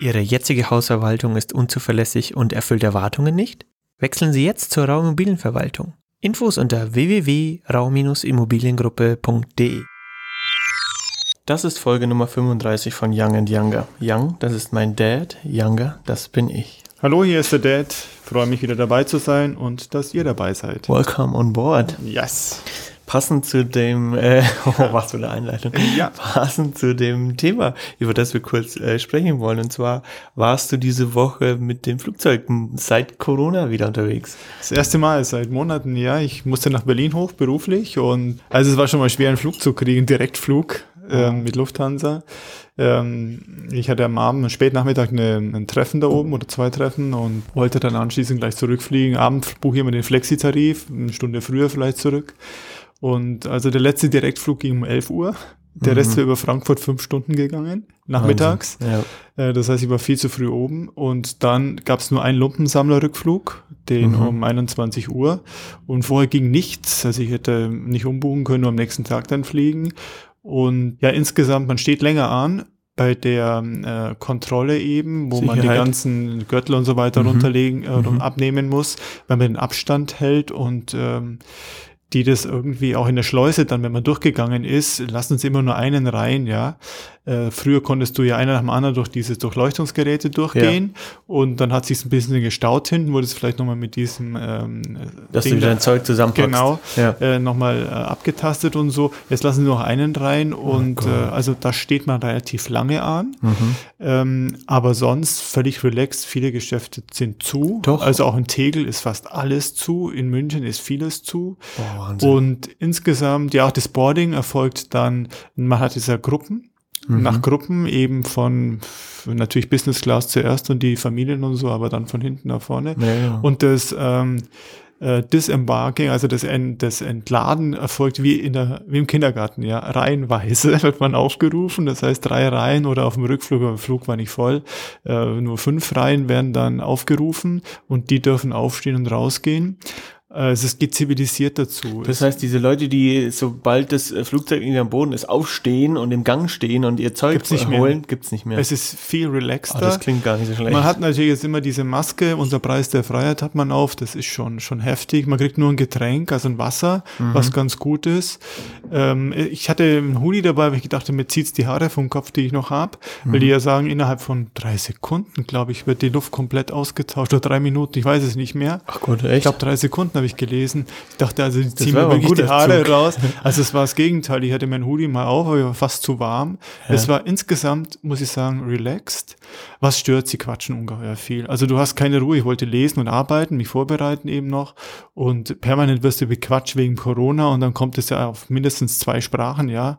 Ihre jetzige Hausverwaltung ist unzuverlässig und erfüllt Erwartungen nicht? Wechseln Sie jetzt zur Rauimmobilienverwaltung. Infos unter www.rau-immobiliengruppe.de Das ist Folge Nummer 35 von Young and Younger. Young, das ist mein Dad. Younger, das bin ich. Hallo, hier ist der Dad. Freue mich wieder dabei zu sein und dass ihr dabei seid. Welcome on board. Yes. Passend zu dem, äh, oh, was für eine Einleitung. Ja. Passend zu dem Thema, über das wir kurz äh, sprechen wollen. Und zwar warst du diese Woche mit dem Flugzeug seit Corona wieder unterwegs. Das erste Mal seit Monaten, ja. Ich musste nach Berlin hoch beruflich und also es war schon mal schwer, einen Flug zu kriegen, Direktflug ähm, mit Lufthansa. Ähm, ich hatte am Abend, spät Nachmittag eine, ein Treffen da oben oder zwei Treffen und wollte dann anschließend gleich zurückfliegen. Abend buche ich immer den Flexi-Tarif, eine Stunde früher vielleicht zurück. Und also der letzte Direktflug ging um 11 Uhr. Der Rest wäre über Frankfurt fünf Stunden gegangen, nachmittags. Ja. Äh, Das heißt, ich war viel zu früh oben. Und dann gab es nur einen Lumpensammlerrückflug, den Mhm. um 21 Uhr. Und vorher ging nichts. Also ich hätte nicht umbuchen können, nur am nächsten Tag dann fliegen. Und ja, insgesamt, man steht länger an bei der äh, Kontrolle eben, wo man die Sicherheit. ganzen Gürtel und so weiter Mhm. runterlegen äh, Mhm. abnehmen muss, weil man den Abstand hält und ähm, die das irgendwie auch in der Schleuse dann, wenn man durchgegangen ist, lassen sie immer nur einen rein, ja. Äh, früher konntest du ja einer nach dem anderen durch diese Durchleuchtungsgeräte durchgehen und dann hat sich ein bisschen gestaut hinten, wurde es vielleicht nochmal mit diesem ähm, Dass Ding du wieder da- dein Zeug zusammenpackst. Genau, Ja. äh, nochmal äh, abgetastet und so. Jetzt lassen sie noch einen rein und äh, also da steht man relativ lange an. Mhm. Ähm, aber sonst völlig relaxed. Viele Geschäfte sind zu. Doch. Also auch in Tegel ist fast alles zu. In München ist vieles zu. Wahnsinn. Und insgesamt, ja, auch das Boarding erfolgt dann, man hat diese Gruppen, Mhm. nach Gruppen eben von natürlich Business Class zuerst und die Familien und so, aber dann von hinten nach vorne. Ja, ja. Und das ähm, äh, Disembarking, also das, Ent, das Entladen erfolgt wie in der wie im Kindergarten, ja, reihenweise wird man aufgerufen. Das heißt drei Reihen oder auf dem Rückflug, aber der Flug war nicht voll, äh, nur fünf Reihen werden dann aufgerufen und die dürfen aufstehen und rausgehen. Äh, es geht zivilisiert dazu. Das heißt, diese Leute, die sobald das äh, Flugzeug irgendwie am Boden ist, aufstehen und im Gang stehen und ihr Zeug Gibt's nicht mehr. holen, gibt's nicht mehr. es ist viel relaxter. Ah, das klingt gar nicht so schlecht. Man hat natürlich jetzt immer diese Maske, unser Preis der Freiheit hat man auf, das ist schon, schon heftig. Man kriegt nur ein Getränk, also ein Wasser, Mhm. was ganz gut ist. Ähm, ich hatte einen Hoodie dabei, weil ich gedachte, mir zieht's die Haare vom Kopf, die ich noch hab, weil die Mhm. ja sagen, innerhalb von drei Sekunden, glaube ich, wird die Luft komplett ausgetauscht oder drei Minuten, ich weiß es nicht mehr. Ach Gott, Ich echt? glaube, drei Sekunden habe ich gelesen. Ich dachte, also die ziehen mir wirklich die Haare Zug. raus. Also es war das Gegenteil. Ich hatte meinen Hoodie mal auf, aber ich war fast zu warm. Es war insgesamt, muss ich sagen, relaxed. Was stört, sie quatschen ungeheuer viel. Also du hast keine Ruhe. Ich wollte lesen und arbeiten, mich vorbereiten eben noch. Und permanent wirst du bequatscht wegen Corona und dann kommt es ja auf mindestens zwei Sprachen, ja.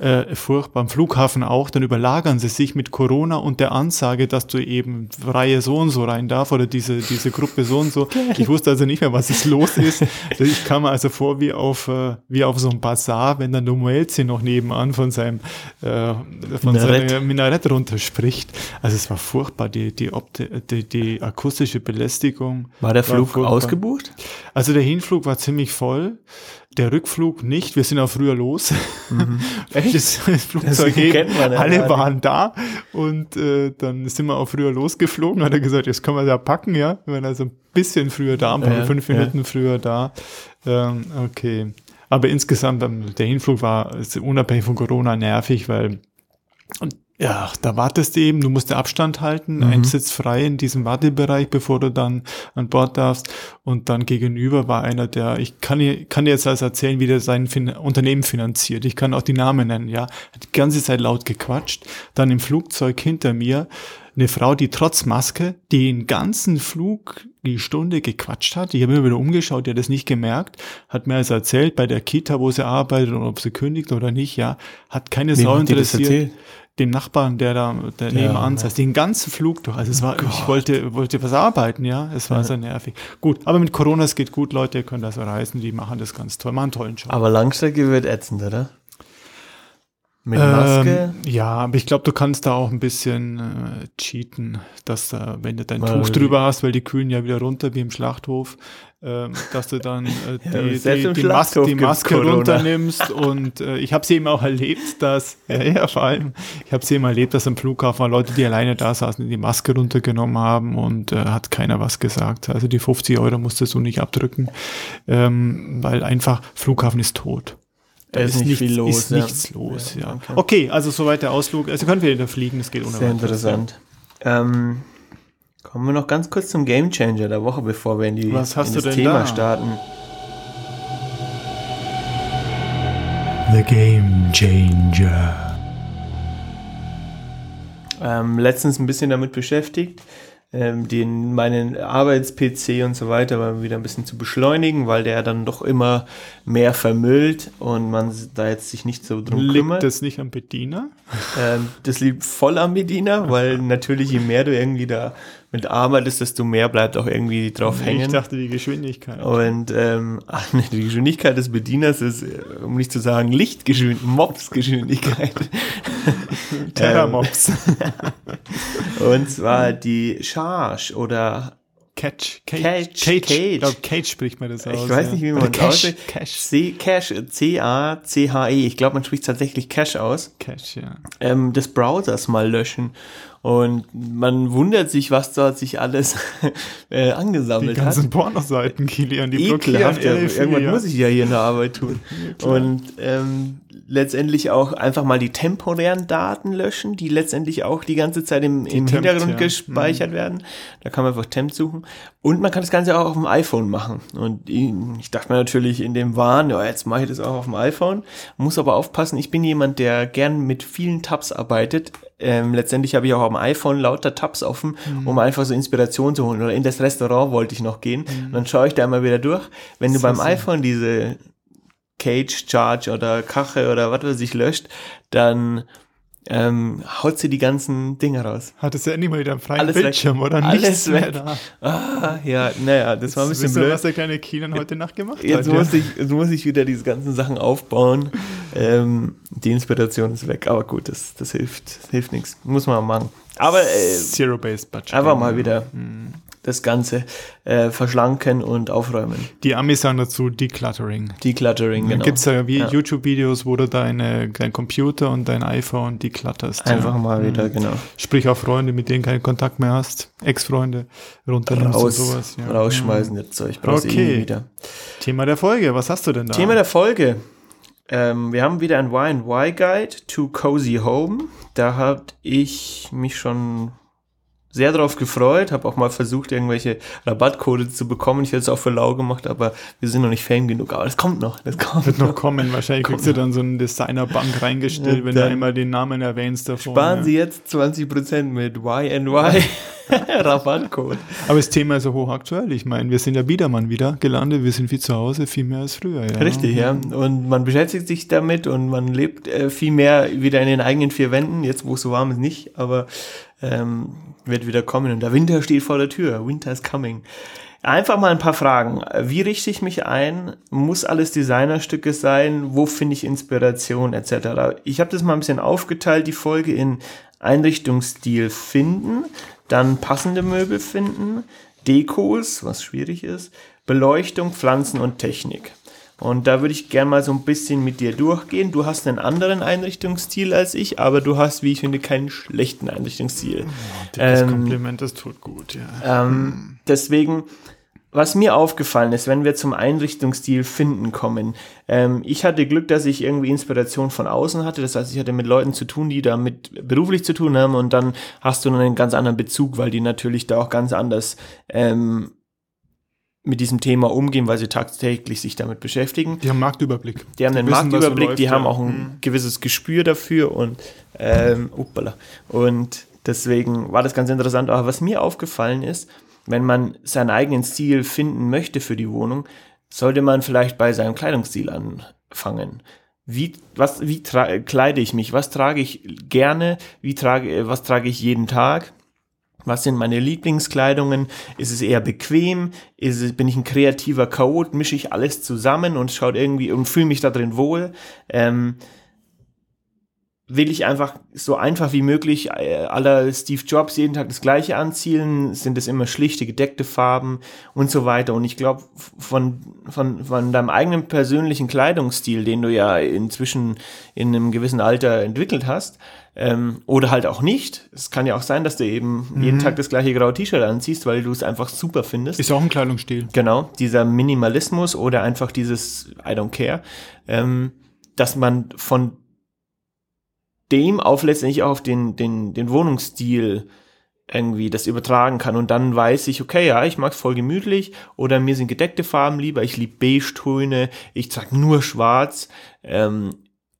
Äh, furchtbar. Am Flughafen auch. Dann überlagern sie sich mit Corona und der Ansage, dass du eben Reihe so und so rein darf oder diese, diese Gruppe so und so. Ich wusste also nicht mehr, was es los ist. Ich kam mir also vor wie auf, äh, wie auf so einem Bazar, wenn dann der Muelzi noch nebenan von seinem, äh, von Minarett. seinem Minarett runterspricht. Also es war furchtbar, die, die, Opti die, die akustische Belästigung. war der Flug furchtbar. ausgebucht? Also der Hinflug war ziemlich voll, der Rückflug nicht. Wir sind auch früher los. Echt? Das, das Flugzeug eben, man ja alle gar waren da und äh, dann sind wir auch früher losgeflogen. Hat er gesagt, jetzt können wir da packen, ja. Wir waren also ein bisschen früher da, ein paar Ja, fünf ja. Minuten früher da. Ähm, okay. Aber insgesamt, ähm, der Hinflug war unabhängig von Corona nervig, weil und ja, da wartest du eben, du musst den Abstand halten, Mhm. ein Sitz frei in diesem Wartebereich, bevor du dann an Bord darfst. Und dann gegenüber war einer, der, ich kann dir, kann dir jetzt also erzählen, wie der sein fin Unternehmen finanziert. Ich kann auch die Namen nennen, ja. Hat die ganze Zeit laut gequatscht. Dann im Flugzeug hinter mir eine Frau, die trotz Maske den ganzen Flug die Stunde gequatscht hat. Ich habe mir wieder umgeschaut, die hat das nicht gemerkt, hat mir also erzählt, bei der Kita, wo sie arbeitet und ob sie kündigt oder nicht, ja, hat keine Wem Sau hat das interessiert dem Nachbarn, der da der nebenan saß, den ganzen Flug durch. Also es war, ich wollte, wollte was arbeiten, ja. Es war sehr nervig. Gut, aber mit Corona, es geht gut, Leute, ihr könnt also reisen, die machen das ganz toll, machen einen tollen Job. Aber Langstrecke wird ätzend, oder? Mit Maske? Ähm, ja, aber ich glaube, du kannst da auch ein bisschen äh, cheaten, dass da, wenn du dein Tuch drüber hast, weil die kühlen ja wieder runter wie im Schlachthof, ähm, dass du dann äh, Ja, die, selbst die, die, Mas die Maske Corona. runternimmst und äh, ich habe sie eben auch erlebt, dass, ja, ja vor allem, ich habe sie eben erlebt, dass am Flughafen Leute, die alleine da saßen, die Maske runtergenommen haben und äh, hat keiner was gesagt. Also die 50 Euro musstest du nicht abdrücken, ähm, weil einfach Flughafen ist tot. Da ist nicht viel los, Ist ja. nichts los, ja. Ja, okay. Okay, also soweit der Ausflug. Also können wir wieder fliegen, es geht ohne Sehr interessant. Ähm, kommen wir noch ganz kurz zum Game Changer der Woche, bevor wir in, die, Was hast in du das denn Thema da? starten. The Game Changer. ähm, letztens ein bisschen damit beschäftigt, ähm, den meinen Arbeits-PC und so weiter mal wieder ein bisschen zu beschleunigen, weil der dann doch immer mehr vermüllt und man da jetzt sich nicht so drum Liegt kümmert. das nicht am Bediener? Ähm, das liegt voll am Bediener, weil natürlich je mehr du irgendwie da mit arbeitest, desto mehr bleibt auch irgendwie drauf Ich hängen. dachte die Geschwindigkeit. Und ähm, die Geschwindigkeit des Bedieners ist, äh, um nicht zu sagen, Lichtgeschwindigkeit, Mobsgeschwindigkeit. Terramops. Und zwar die Charge oder Catch. Cage, Cage. Cage. Cage. Ich glaube, Cage spricht man das aus. ich weiß nicht, wie man das Cash. ausspricht. Cash. C Cache, C-A-C-H-E. Ich glaube, man spricht tatsächlich Cache aus. Cash, ja. ähm, des Browsers mal löschen. Und man wundert sich, was dort sich alles äh, Die angesammelt hat. ganzen Pornoseiten, Kilian, die blockieren Ekelhaft, ja, ey, viel, irgendwann ja. muss ich ja hier in der Arbeit tun. und ähm, letztendlich auch einfach mal die temporären Daten löschen, die letztendlich auch die ganze Zeit im, im Temp, Hintergrund ja. Mhm. gespeichert werden. Da kann man einfach Temp suchen. Und man kann das Ganze auch auf dem iPhone machen. Und ich, ich dachte mir natürlich in dem Wahn, ja, jetzt mache ich das auch auf dem iPhone. Muss aber aufpassen, ich bin jemand, der gern mit vielen Tabs arbeitet. Ähm, letztendlich habe ich auch dem iPhone lauter Tabs offen, Mhm. um einfach so Inspiration zu holen. Oder in das Restaurant wollte ich noch gehen. Und dann schaue ich da immer wieder durch. Wenn du beim so. iPhone diese Cage, Charge oder Kache oder was weiß ich löscht, dann ähm, haut sie die ganzen Dinge raus. Hattest du endlich mal wieder einen freien Alles weg. Bildschirm, oder? Alles Nichts mehr weg. da. Ah, ja, naja, das war ein bisschen blöd. was der kleine Kilian heute Nacht gemacht Jetzt hat? muss, ich, jetzt muss ich wieder diese ganzen Sachen aufbauen. Ähm, die Inspiration ist weg, aber gut, das, das hilft, das hilft nichts. Muss man mal machen. Aber äh, Zero-Based Budget. einfach mal wieder das Ganze äh, verschlanken und aufräumen. Die Amis sagen dazu Decluttering. Decluttering, Dann genau. gibt es ja wie Ja. YouTube-Videos, wo du deine, dein Computer und dein iPhone declutterst. Einfach ja. mal wieder, genau. Sprich auch Freunde, mit denen keinen Kontakt mehr hast, Ex-Freunde runternimmst und Raus, sowas. Ja. rausschmeißen, das Zeug. Brauchst eh Okay. nie wieder. Thema der Folge, was hast du denn da? Thema der Folge. Ähm, wir haben wieder ein Y Guide to Cozy Home. Da habe ich mich schon sehr darauf gefreut, habe auch mal versucht, irgendwelche Rabattcodes zu bekommen. Ich hätte es auch für lau gemacht, aber wir sind noch nicht fame genug. Aber das kommt noch, das kommt wird noch noch. kommen. Wahrscheinlich kriegst du dann so eine Designerbank reingestellt, Ja, wenn du dann- einmal den Namen erwähnst davon. Sparen ja. Sie jetzt 20% mit YNY Rabattcode. Aber das Thema ist so hochaktuell. Ich meine, wir sind ja Biedermann wieder gelandet. Wir sind wie zu Hause, viel mehr als früher. Ja. Richtig, ja. Und man beschäftigt sich damit und man lebt äh, viel mehr wieder in den eigenen vier Wänden. Jetzt, wo es so warm ist, nicht, aber ähm, wird wieder kommen. Und der Winter steht vor der Tür. Winter is coming. Einfach mal ein paar Fragen. Wie richte ich mich ein? Muss alles Designerstücke sein? Wo finde ich Inspiration etc.? Ich habe das mal ein bisschen aufgeteilt, die Folge in Einrichtungsstil finden, dann passende Möbel finden, Dekos, was schwierig ist, Beleuchtung, Pflanzen und Technik. Und da würde ich gerne mal so ein bisschen mit dir durchgehen. Du hast einen anderen Einrichtungsstil als ich, aber du hast, wie ich finde, keinen schlechten Einrichtungsstil. Das Ähm, Kompliment, das tut gut, ja. ähm, deswegen, was mir aufgefallen ist, wenn wir zum Einrichtungsstil finden kommen, ähm, ich hatte Glück, dass ich irgendwie Inspiration von außen hatte. Das heißt, ich hatte mit Leuten zu tun, die damit beruflich zu tun haben und dann hast du einen ganz anderen Bezug, weil die natürlich da auch ganz anders ähm, mit diesem Thema umgehen, weil sie tagtäglich sich damit beschäftigen. Die haben Marktüberblick. Die haben einen wissen, was so Marktüberblick, läuft, die ja. haben auch ein Mhm. gewisses Gespür dafür und ähm, uppala. und deswegen war das ganz interessant. Aber was mir aufgefallen ist, wenn man seinen eigenen Stil finden möchte für die Wohnung, sollte man vielleicht bei seinem Kleidungsstil anfangen. Wie, was, wie kleide ich mich? Was trage ich gerne? Wie trage, was trage ich jeden Tag? Was sind meine Lieblingskleidungen? Ist es eher bequem? Es, bin ich ein kreativer Chaot? Mische ich alles zusammen und schaut irgendwie und fühle mich da drin wohl? Ähm, will ich einfach so einfach wie möglich äh, aller Steve Jobs jeden Tag das gleiche anzielen, sind es immer schlichte, gedeckte Farben und so weiter. Und ich glaube, von, von, von deinem eigenen persönlichen Kleidungsstil, den du ja inzwischen in einem gewissen Alter entwickelt hast, ähm, oder halt auch nicht. Es kann ja auch sein, dass du eben mhm. jeden Tag das gleiche graue T-Shirt anziehst, weil du es einfach super findest. Ist auch ein Kleidungsstil. Genau, dieser Minimalismus oder einfach dieses I don't care, ähm, dass man von dem auf letztendlich auch auf den, den, den Wohnungsstil irgendwie das übertragen kann und dann weiß ich, okay, ja, ich mag es voll gemütlich oder mir sind gedeckte Farben lieber, ich liebe Beige-Töne, ich trage nur schwarz ähm,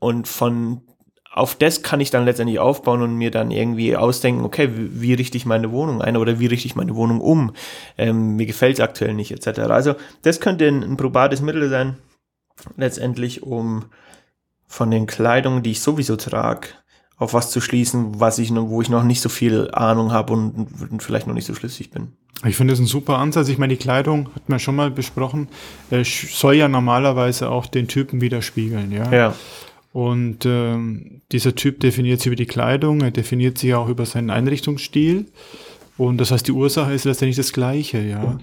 und von auf das kann ich dann letztendlich aufbauen und mir dann irgendwie ausdenken, okay, wie, wie richte ich meine Wohnung ein oder wie richte ich meine Wohnung um? Ähm, mir gefällt es aktuell nicht, etc. Also das könnte ein, ein probates Mittel sein, letztendlich, um von den Kleidungen, die ich sowieso trage, auf was zu schließen, was ich, wo ich noch nicht so viel Ahnung habe und, und vielleicht noch nicht so schlüssig bin. Ich finde es ein super Ansatz. Ich meine, die Kleidung hat man schon mal besprochen, äh, soll ja normalerweise auch den Typen widerspiegeln, ja. Ja. Und ähm, dieser Typ definiert sich über die Kleidung, er definiert sich auch über seinen Einrichtungsstil. Und das heißt, die Ursache ist letztendlich das Gleiche, ja.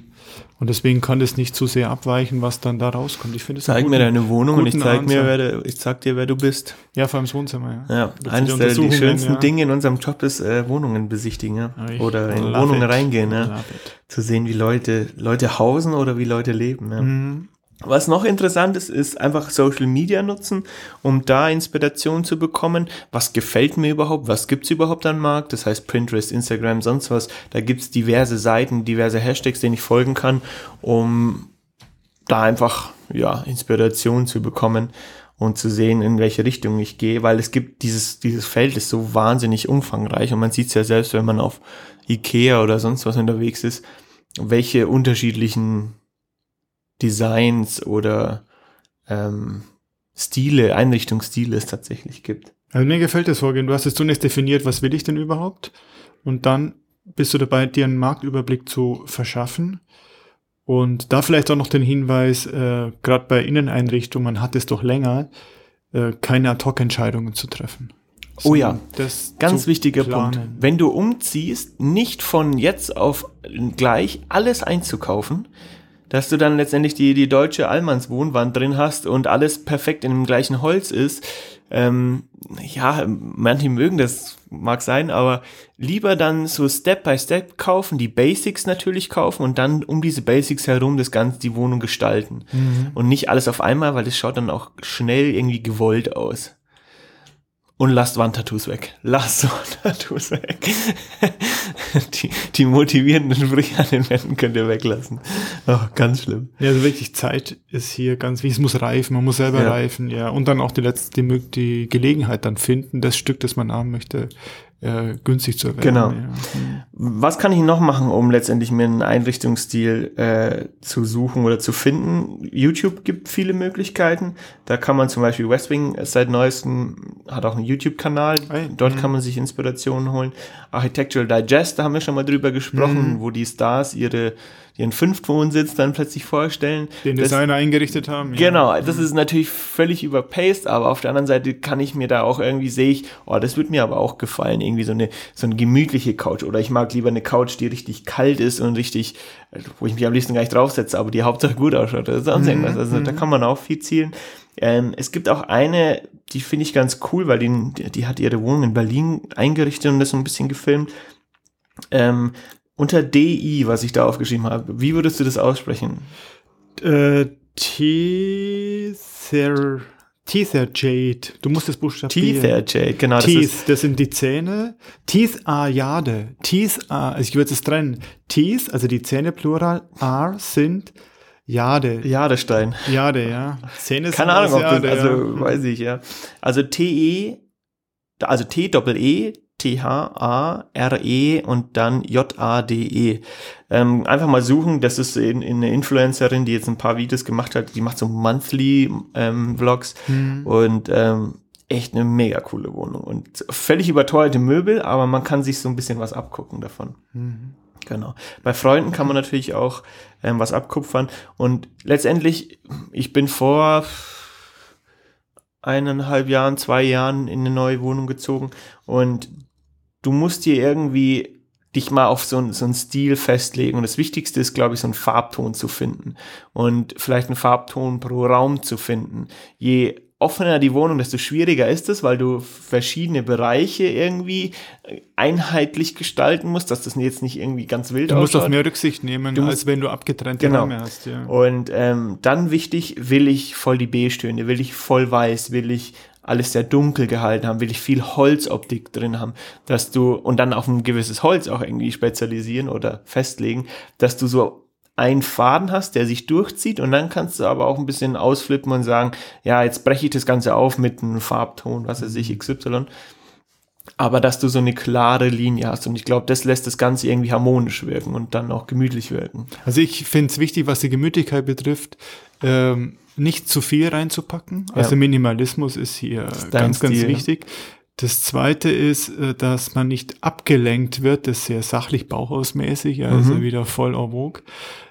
Und deswegen kann das nicht zu sehr abweichen, was dann da rauskommt. Ich finde Zeig mir deine Wohnung und ich zeig mir, wer du, ich sag dir, wer du bist. Ja, vor allem das Wohnzimmer, ja. Ja, das eines der die schönsten ja. Dinge in unserem Job ist äh, Wohnungen besichtigen, ja. Oder in Wohnungen it. reingehen, ja. Zu sehen, wie Leute, Leute hausen oder wie Leute leben, ja. Mhm. Was noch interessant ist, ist einfach Social Media nutzen, um da Inspiration zu bekommen. Was gefällt mir überhaupt? Was gibt's überhaupt am Markt? Das heißt Pinterest, Instagram, sonst was. Da gibt's diverse Seiten, diverse Hashtags, denen ich folgen kann, um da einfach ja Inspiration zu bekommen und zu sehen, in welche Richtung ich gehe, weil es gibt dieses dieses Feld ist so wahnsinnig umfangreich und man sieht's ja selbst, wenn man auf Ikea oder sonst was unterwegs ist, welche unterschiedlichen Designs oder ähm, Stile, Einrichtungsstile es tatsächlich gibt. Also mir gefällt das Vorgehen. Du hast jetzt zunächst definiert, was will ich denn überhaupt? Und dann bist du dabei, dir einen Marktüberblick zu verschaffen. Und da vielleicht auch noch den Hinweis, äh, gerade bei Inneneinrichtungen, man hat es doch länger, äh, keine Ad-Hoc-Entscheidungen zu treffen. Oh ja, das ganz wichtiger planen. Punkt. Wenn du umziehst, nicht von jetzt auf gleich alles einzukaufen, dass du dann letztendlich die, die deutsche Allmanns Wohnwand drin hast und alles perfekt in dem gleichen Holz ist. Ähm, ja, manche mögen das, mag sein, aber lieber dann so Step by Step kaufen, die Basics natürlich kaufen und dann um diese Basics herum das Ganze, die Wohnung gestalten. Mhm. Und nicht alles auf einmal, weil das schaut dann auch schnell irgendwie gewollt aus. Und lasst Wandtattoos weg. Lasst Wandtattoos weg. die, die motivierenden Sprüche an den Wänden könnt ihr weglassen. Oh, ganz schlimm. Ja, also wirklich Zeit ist hier ganz wichtig. Es muss reifen, man muss selber ja. reifen, ja. Und dann auch die letzte, die, die Gelegenheit dann finden, das Stück, das man haben möchte, äh, günstig zu erwerben. Genau. Ja. Was kann ich noch machen, um letztendlich mir einen Einrichtungsstil äh, zu suchen oder zu finden? YouTube gibt viele Möglichkeiten. Da kann man zum Beispiel Westwing seit neuestem hat auch einen YouTube-Kanal. Hey. Dort mhm. kann man sich Inspirationen holen. Architectural Digest, da haben wir schon mal drüber gesprochen, mhm. wo die Stars ihre ihren Fünftwohnsitz dann plötzlich vorstellen. Den Designer eingerichtet haben. Ja. Genau, das ist natürlich völlig überpaced, aber auf der anderen Seite kann ich mir da auch irgendwie, sehe ich, oh, das wird mir aber auch gefallen, irgendwie so eine, so eine gemütliche Couch oder ich mag lieber eine Couch, die richtig kalt ist und richtig, wo ich mich am liebsten gar nicht draufsetze, aber die Hauptsache gut ausschaut oder sonst mhm. irgendwas. Also da mhm. kann man auch viel zielen. Ähm, es gibt auch eine, die finde ich ganz cool, weil die, die hat ihre Wohnung in Berlin eingerichtet und das so ein bisschen gefilmt. Ähm, unter DI, was ich da aufgeschrieben habe, wie würdest du das aussprechen? Äh, Tether, Tether Jade. Du musst das buchstabieren. Tether Jade, genau. Teeth, das, das sind die Zähne. Teeth A Jade. Teeth A, also ich würde es trennen. Teeth, also die Zähne plural, R sind Jade. Jadestein. Jade, ja. Zähne Keine Ahnung, ob Jade, das, also ja. weiß ich, ja. Also T-E, also T-Doppel-E, T-H-A-R-E und dann J-A-D-E. Ähm, einfach mal suchen, das ist in, in eine Influencerin, die jetzt ein paar Videos gemacht hat, die macht so Monthly ähm, Vlogs mhm. und ähm, echt eine mega coole Wohnung und völlig überteuerte Möbel, aber man kann sich so ein bisschen was abgucken davon. Mhm. Genau. Bei Freunden kann man natürlich auch ähm, was abkupfern und letztendlich, ich bin vor eineinhalb Jahren, zwei Jahren in eine neue Wohnung gezogen und du musst dir irgendwie dich mal auf so, ein, so einen Stil festlegen. Und das Wichtigste ist, glaube ich, so einen Farbton zu finden und vielleicht einen Farbton pro Raum zu finden. Je offener die Wohnung, desto schwieriger ist es, weil du verschiedene Bereiche irgendwie einheitlich gestalten musst, dass das jetzt nicht irgendwie ganz wild Du musst ausschaut. auf mehr Rücksicht nehmen, Du als musst- wenn du abgetrennte Genau. Räume hast. Ja. Und ähm, dann wichtig, will ich voll die B-Töne, will ich voll weiß, will ich alles sehr dunkel gehalten haben, will ich viel Holzoptik drin haben, dass du, und dann auf ein gewisses Holz auch irgendwie spezialisieren oder festlegen, dass du so einen Faden hast, der sich durchzieht und dann kannst du aber auch ein bisschen ausflippen und sagen, ja, jetzt breche ich das Ganze auf mit einem Farbton, was weiß ich, XY. Aber dass du so eine klare Linie hast und ich glaube, das lässt das Ganze irgendwie harmonisch wirken und dann auch gemütlich wirken. Also ich finde es wichtig, was die Gemütlichkeit betrifft, ähm, nicht zu viel reinzupacken. Also Minimalismus ist hier dein ganz, ganz Stil. wichtig. Das zweite ist, äh, dass man nicht abgelenkt wird, das ist sehr sachlich bauhausmäßig, also Mhm. wieder voll en vogue,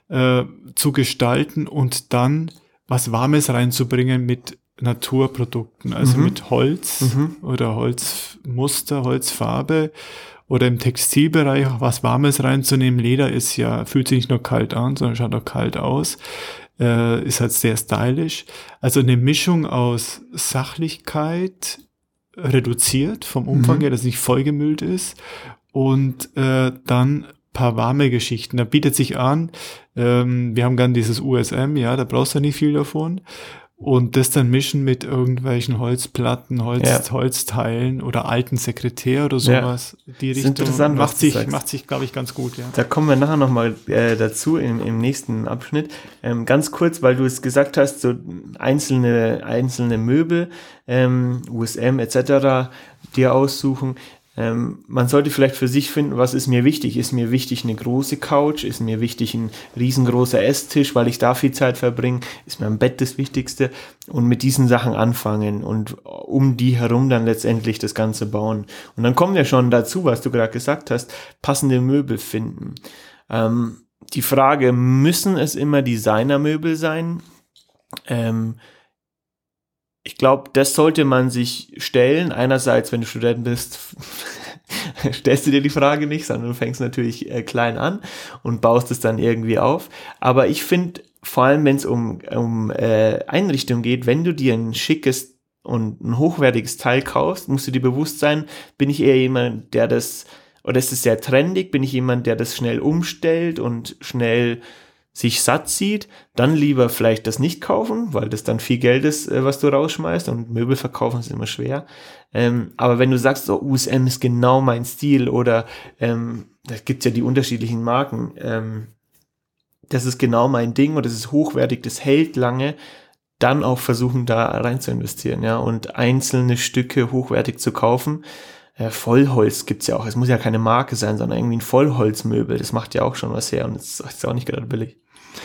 äh, zu gestalten und dann was Warmes reinzubringen mit Naturprodukten, also Mhm. mit Holz Mhm. oder Holzmuster, Holzfarbe oder im Textilbereich auch was Warmes reinzunehmen. Leder ist ja, fühlt sich nicht nur kalt an, sondern schaut auch kalt aus. Äh, ist halt sehr stylisch. Also eine Mischung aus Sachlichkeit, reduziert vom Umfang Mhm. her, dass es nicht vollgemüllt ist und äh, dann paar warme Geschichten. Da bietet sich an, ähm, wir haben gern dieses USM, ja, da brauchst du nicht viel davon. Und das dann mischen mit irgendwelchen Holzplatten, Holz, Ja. Holzteilen oder alten Sekretär oder Ja. sowas. Die ist Richtung interessant, macht sich, sagst. macht sich, glaube ich, ganz gut, ja. Da kommen wir nachher nochmal äh, dazu im, im nächsten Abschnitt. Ähm, ganz kurz, weil du es gesagt hast, so einzelne, einzelne Möbel, ähm, USM etc. dir aussuchen. Ähm, man sollte vielleicht für sich finden, was ist mir wichtig. Ist mir wichtig eine große Couch? Ist mir wichtig ein riesengroßer Esstisch, weil ich da viel Zeit verbringe? Ist mir ein Bett das Wichtigste? Und mit diesen Sachen anfangen und um die herum dann letztendlich das Ganze bauen. Und dann kommen wir schon dazu, was du gerade gesagt hast, passende Möbel finden. Ähm, die Frage, müssen es immer Designermöbel sein? Ähm, ich glaube, das sollte man sich stellen. Einerseits, wenn du Student bist, stellst du dir die Frage nicht, sondern du fängst natürlich äh, klein an und baust es dann irgendwie auf. Aber ich finde, vor allem wenn es um, um äh, Einrichtung geht, wenn du dir ein schickes und ein hochwertiges Teil kaufst, musst du dir bewusst sein, bin ich eher jemand, der das, oder ist es sehr trendig, bin ich jemand, der das schnell umstellt und schnell sich satt sieht, dann lieber vielleicht das nicht kaufen, weil das dann viel Geld ist, äh, was du rausschmeißt und Möbel verkaufen ist immer schwer. Ähm, aber wenn du sagst, so USM ist genau mein Stil oder ähm, da gibt's ja die unterschiedlichen Marken, ähm, das ist genau mein Ding und das ist hochwertig, das hält lange, dann auch versuchen, da rein zu investieren, ja, und einzelne Stücke hochwertig zu kaufen. Äh, Vollholz gibt's ja auch. Es muss ja keine Marke sein, sondern irgendwie ein Vollholzmöbel. Das macht ja auch schon was her und es ist auch nicht gerade billig.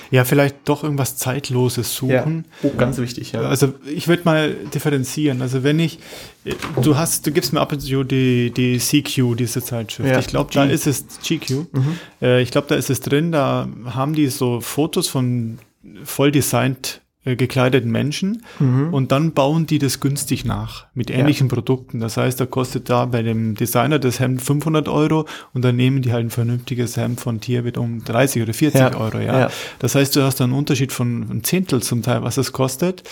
Ja, vielleicht doch irgendwas Zeitloses suchen. Oh, ganz wichtig, ja. Also ich würde mal differenzieren. Also wenn ich, du hast, du gibst mir ab und zu die, die CQ, diese Zeitschrift. Ja, ich glaube, da G. ist es GQ. Mhm. Äh, ich glaube, da ist es drin. Da haben die so Fotos von voll designt äh, gekleideten Menschen Mhm. und dann bauen die das günstig nach mit ähnlichen Produkten. Das heißt, da kostet da bei dem Designer das Hemd 500 Euro und dann nehmen die halt ein vernünftiges Hemd von Tierwit um 30 oder 40 Ja, Euro. Ja. ja. Das heißt, du hast da einen Unterschied von ein Zehntel zum Teil, was es kostet.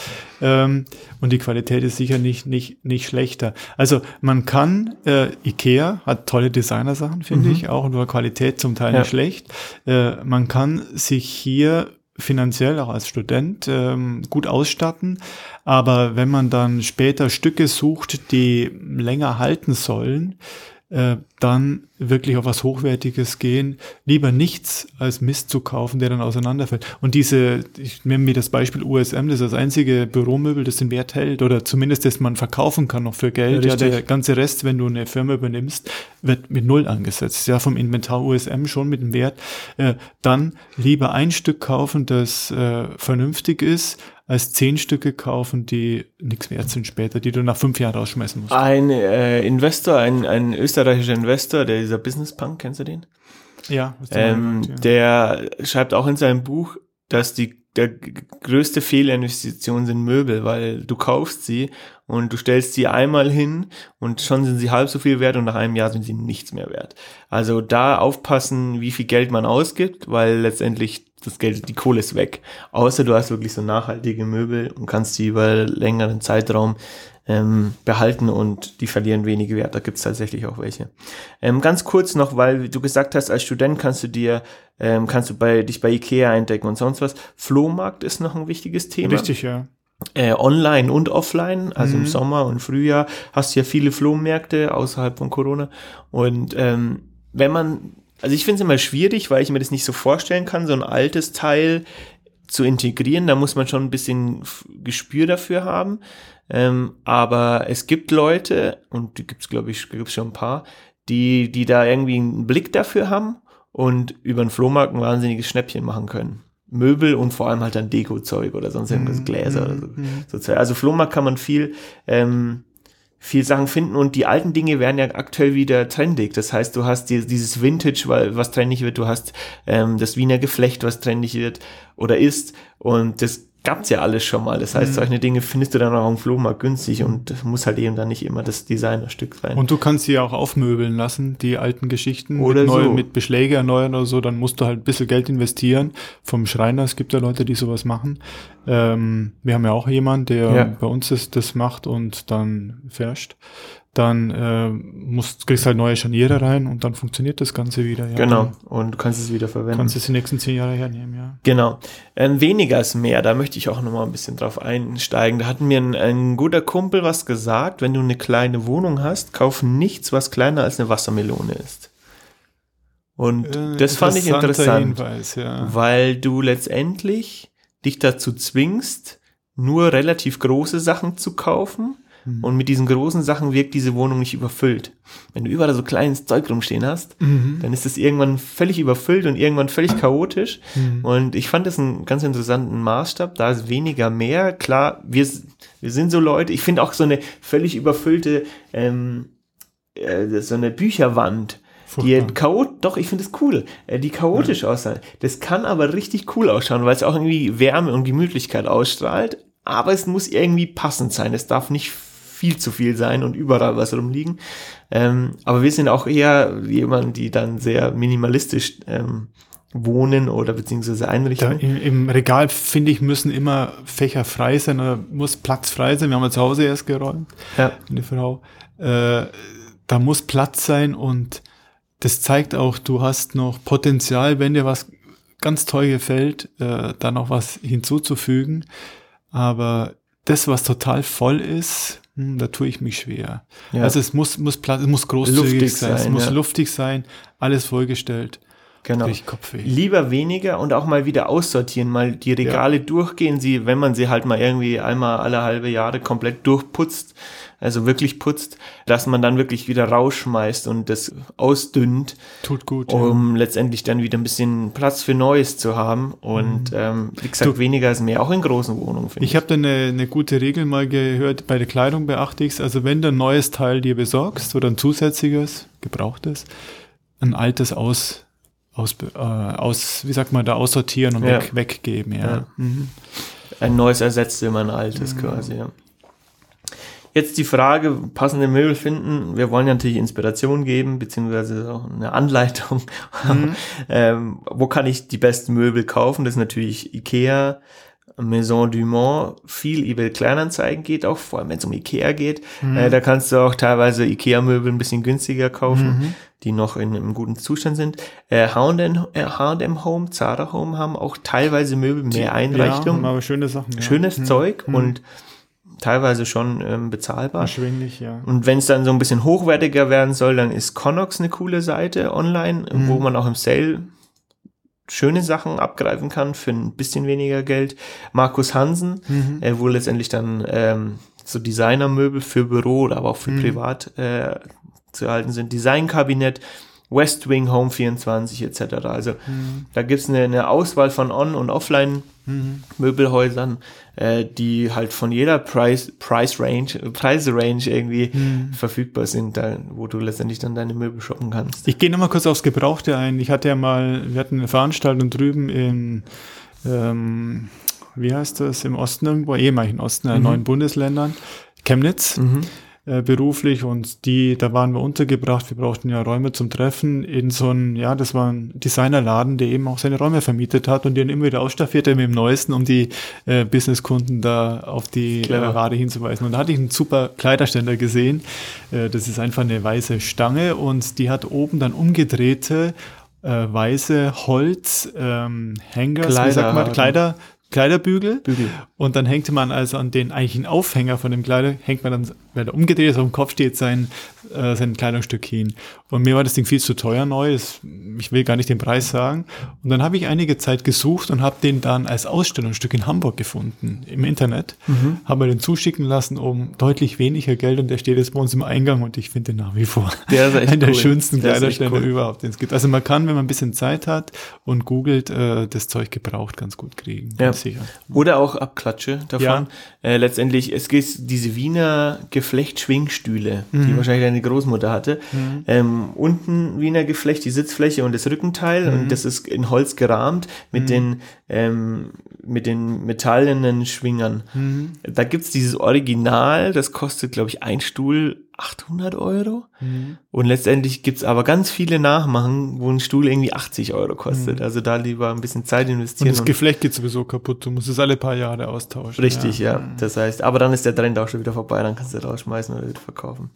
Ähm, und die Qualität ist sicher nicht, nicht, nicht schlechter. Also man kann, äh, Ikea hat tolle Designersachen, finde Mhm. ich, auch und war Qualität zum Teil Ja. nicht schlecht. Äh, man kann sich hier finanziell auch als Student ähm, gut ausstatten. Aber wenn man dann später Stücke sucht, die länger halten sollen, äh, dann wirklich auf was Hochwertiges gehen. Lieber nichts als Mist zu kaufen, der dann auseinanderfällt. Und diese, ich nehme mir das Beispiel USM, das ist das einzige Büromöbel, das den Wert hält oder zumindest das man verkaufen kann noch für Geld. Ja, Ja, der ganze Rest, wenn du eine Firma übernimmst, wird mit Null angesetzt. Ja, vom Inventar USM schon mit dem Wert. Äh, dann lieber ein Stück kaufen, das äh, vernünftig ist, als zehn Stücke kaufen, die nichts wert sind später, die du nach fünf Jahren rausschmeißen musst. Ein äh, Investor, ein, ein österreichischer Investor, der dieser Business Punk, kennst du den? Ja, Ähm, meinst, ja. Der schreibt auch in seinem Buch, dass die der größte Fehlinvestition sind Möbel, weil du kaufst sie und du stellst sie einmal hin und schon sind sie halb so viel wert und nach einem Jahr sind sie nichts mehr wert. Also da aufpassen, wie viel Geld man ausgibt, weil letztendlich das Geld, die Kohle ist weg. Außer du hast wirklich so nachhaltige Möbel und kannst die über längeren Zeitraum ähm, behalten und die verlieren wenige Wert. Da gibt's tatsächlich auch welche. Ähm, ganz kurz noch, weil du gesagt hast, als Student kannst du dir, ähm, kannst du bei, dich bei Ikea eindecken und sonst was. Flohmarkt ist noch ein wichtiges Thema. Richtig, ja. Äh, online und offline, also Mhm. im Sommer und Frühjahr hast du ja viele Flohmärkte außerhalb von Corona. Und ähm, wenn man, also ich finde es immer schwierig, weil ich mir das nicht so vorstellen kann, so ein altes Teil zu integrieren, da muss man schon ein bisschen Gespür dafür haben. Ähm, aber es gibt Leute, und die gibt's glaube ich, gibt's schon ein paar, die, die da irgendwie einen Blick dafür haben und über den Flohmarkt ein wahnsinniges Schnäppchen machen können. Möbel und vor allem halt dann Deko-Zeug oder sonst irgendwas, Mhm, Gläser oder so. so Zeug. Also Flohmarkt kann man viel, ähm, viel Sachen finden und die alten Dinge werden ja aktuell wieder trendig. Das heißt, du hast die, dieses Vintage, was trendig wird, du hast ähm, das Wiener Geflecht, was trendig wird oder ist und das gab's ja alles schon mal. Das heißt, Mhm. solche Dinge findest du dann auch am Flohmarkt günstig und das muss halt eben dann nicht immer das Designerstück sein. Und du kannst sie auch aufmöbeln lassen, die alten Geschichten. Oder mit, neu, so. mit Beschläge erneuern oder so, dann musst du halt ein bisschen Geld investieren vom Schreiner. Es gibt ja Leute, die sowas machen. Ähm, wir haben ja auch jemanden, der Ja. bei uns das, das macht und dann färscht. Dann äh, musst, kriegst halt neue Scharniere rein und dann funktioniert das Ganze wieder. Ja. genau. Und du kannst es wieder verwenden. kannst es die nächsten zehn Jahre hernehmen, ja. Genau. Ähm, weniger ist mehr, da möchte ich auch nochmal ein bisschen drauf einsteigen. Da hat mir ein, ein guter Kumpel was gesagt, wenn du eine kleine Wohnung hast, kauf nichts, was kleiner als eine Wassermelone ist. Und Äh, das fand ich interessant, Hinweis, ja. weil du letztendlich dich dazu zwingst, nur relativ große Sachen zu kaufen. Mhm. Und mit diesen großen Sachen wirkt diese Wohnung nicht überfüllt. Wenn du überall so kleines Zeug rumstehen hast, Mhm. dann ist es irgendwann völlig überfüllt und irgendwann völlig chaotisch. Mhm. Und ich fand das einen ganz interessanten Maßstab. Da ist weniger mehr. Klar, wir, wir sind so Leute. Ich finde auch so eine völlig überfüllte, ähm, äh, so eine Bücherwand. Die chaot, doch, ich finde es cool, äh, die chaotisch aussehen. Das kann aber richtig cool ausschauen, weil es auch irgendwie Wärme und Gemütlichkeit ausstrahlt. Aber es muss irgendwie passend sein. Es darf nicht viel zu viel sein und überall was rumliegen. Ähm, aber wir sind auch eher jemand, die dann sehr minimalistisch ähm, wohnen oder beziehungsweise Da einrichten. im, Im Regal, finde ich, müssen immer Fächer frei sein oder muss Platz frei sein. Wir haben ja zu Hause erst geräumt, Ja, eine Frau. Äh, da muss Platz sein und das zeigt auch, du hast noch Potenzial, wenn dir was ganz toll gefällt, äh, da noch was hinzuzufügen. Aber das, was total voll ist, hm, da tue ich mich schwer. Ja. Also es muss, muss Platz, es muss großzügig Luftig sein, es sein, muss ja. luftig sein, alles vollgestellt. Genau. Kopfweh. Lieber weniger und auch mal wieder aussortieren, mal die Regale durchgehen, sie, wenn man sie halt mal irgendwie einmal alle halbe Jahre komplett durchputzt, also wirklich putzt, dass man dann wirklich wieder rausschmeißt und das ausdünnt, Tut gut. ja. um letztendlich dann wieder ein bisschen Platz für Neues zu haben. Und ähm, wie gesagt, Mhm. Du- weniger ist mehr, auch in großen Wohnungen, ich. Ich habe da eine, eine gute Regel mal gehört, bei der Kleidung beachte ich Also wenn du ein neues Teil dir besorgst oder ein zusätzliches, gebrauchtes, ein altes aus, aus, äh, aus wie sagt man da, aussortieren und Ja. weg, weggeben. Ja. Ja. Mhm. Ein neues ersetzt immer ein altes quasi, ja. Jetzt die Frage, passende Möbel finden. Wir wollen ja natürlich Inspiration geben, beziehungsweise auch eine Anleitung. ähm, wo kann ich die besten Möbel kaufen? Das ist natürlich Ikea, Maison du Mont, viel eBay Kleinanzeigen geht auch, vor allem wenn es um Ikea geht. Äh, da kannst du auch teilweise Ikea-Möbel ein bisschen günstiger kaufen, die noch in einem guten Zustand sind. Äh, H&M äh, H&M Home, Zara Home haben auch teilweise Möbel mehr Ja, Einrichtung haben aber schöne Sachen. Ja. schönes Mhm. Zeug und teilweise schon ähm, bezahlbar. Erschwinglich, ja. Und wenn es dann so ein bisschen hochwertiger werden soll, dann ist Connox eine coole Seite online, Mhm. wo man auch im Sale schöne Sachen abgreifen kann für ein bisschen weniger Geld. Markus Hansen, Mhm. äh, wo letztendlich dann ähm, so Designermöbel für Büro oder aber auch für Mhm. privat äh, zu erhalten sind. Designkabinett, West Wing Home 24 etc. Also Mhm. da gibt's eine, eine Auswahl von On- und Offline Mhm. Äh, die halt von jeder Price, Price Range, äh, Preisrange irgendwie Mhm. verfügbar sind, da, wo du letztendlich dann deine Möbel shoppen kannst. Ich gehe nochmal kurz aufs Gebrauchte ein. Ich hatte ja mal, wir hatten eine Veranstaltung drüben in, ähm, wie heißt das, im Osten irgendwo, ehemaligen Osten, in Mhm. neuen Bundesländern. Chemnitz. Äh, beruflich und die, da waren wir untergebracht. Wir brauchten ja Räume zum Treffen in so einem, ja, das war ein Designerladen, der eben auch seine Räume vermietet hat und den immer wieder ausstaffierte mit dem Neuesten, um die äh, Businesskunden da auf die äh, Clever. Ware hinzuweisen. Und da hatte ich einen super Kleiderständer gesehen. Äh, das ist einfach eine weiße Stange und die hat oben dann umgedrehte äh, weiße Holz ähm, Hangers, wie sagt man. Kleider, Kleiderbügel. Bügel. Und dann hängt man also an den eigentlichen Aufhänger von dem Kleider, hängt man dann, wenn er umgedreht ist, auf dem Kopf steht sein, äh, sein Kleidungsstück hin. Und mir war das Ding viel zu teuer neu, das, ich will gar nicht den Preis sagen. Und dann habe ich einige Zeit gesucht und habe den dann als Ausstellungsstück in Hamburg gefunden, im Internet. Mhm. Habe mir den zuschicken lassen um deutlich weniger Geld und der steht jetzt bei uns im Eingang und ich finde den nach wie vor Der ist echt einer der cool. schönsten Der Kleiderständer cool. überhaupt, den es gibt. Also man kann, wenn man ein bisschen Zeit hat und googelt, äh, das Zeug gebraucht ganz gut kriegen. Ja. sicher. Oder auch Abklatsche davon. Ja. Äh, letztendlich, es gibt diese Wiener Geflechtschwingstühle, Mhm. die wahrscheinlich deine Großmutter hatte. Ähm, unten Wiener Geflecht, die Sitzfläche und das Rückenteil Mhm. und das ist in Holz gerahmt mit den ähm, mit den metallenen Schwingern. Mhm. Da gibt's dieses Original, das kostet, glaube ich, ein Stuhl 800 Euro. Mhm. Und letztendlich gibt's aber ganz viele Nachmachen, wo ein Stuhl irgendwie 80 Euro kostet. Mhm. Also da lieber ein bisschen Zeit Und investieren. das Geflecht geht sowieso kaputt. Du musst es alle paar Jahre austauschen. Richtig, ja. Das heißt, aber dann ist der Trend auch schon wieder vorbei, dann kannst du rausschmeißen oder wieder verkaufen.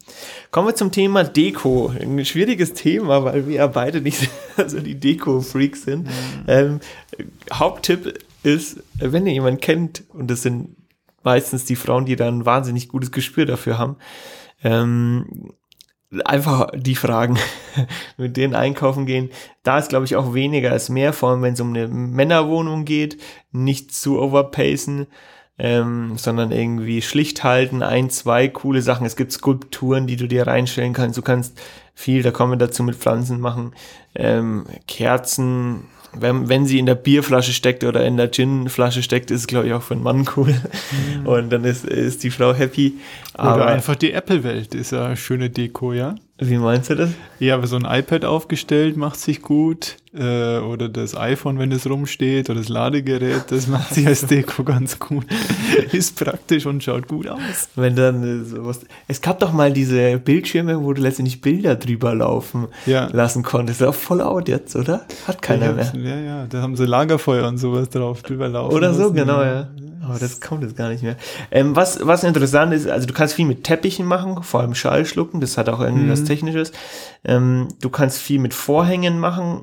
Kommen wir zum Thema Deko. Ein schwieriges Thema, weil wir ja beide nicht so die Deko-Freaks sind. Ähm, Haupttipp ist, wenn ihr jemanden kennt, und das sind meistens die Frauen, die dann ein wahnsinnig gutes Gespür dafür haben, ähm, einfach die Fragen, mit denen einkaufen gehen. Da ist, glaube ich, auch weniger als mehr, vor allem wenn es um eine Männerwohnung geht, nicht zu overpacen, ähm, sondern irgendwie schlicht halten, ein, zwei coole Sachen. Es gibt Skulpturen, die du dir reinstellen kannst. Du kannst viel, da kommen wir dazu mit Pflanzen machen, ähm, Kerzen, wenn, wenn sie in der Bierflasche steckt oder in der Ginflasche steckt, ist es, glaube ich, auch für einen Mann cool. Und dann ist, ist die Frau happy. Oder Aber einfach die Apple-Welt ist ja eine schöne Deko, ja. wie meinst du das? Ja, aber so ein iPad aufgestellt macht sich gut. Äh, oder das iPhone, wenn es rumsteht. Oder das Ladegerät, das macht sich als Deko ganz gut. ist praktisch und schaut gut aus. Wenn dann äh, sowas. Es gab doch mal diese Bildschirme, wo du letztendlich Bilder drüber laufen Ja. lassen konntest. Das ist auch voll out jetzt, oder? Hat keiner mehr. Ja, ja, da haben sie Lagerfeuer und sowas drauf drüber laufen. Oder so, lassen. genau, ja. Aber das kommt jetzt gar nicht mehr. Ähm, was, was interessant ist, also du kannst viel mit Teppichen machen, vor allem Schallschlucken, das hat auch irgendwie Mhm. was Technisches. Ähm, du kannst viel mit Vorhängen machen.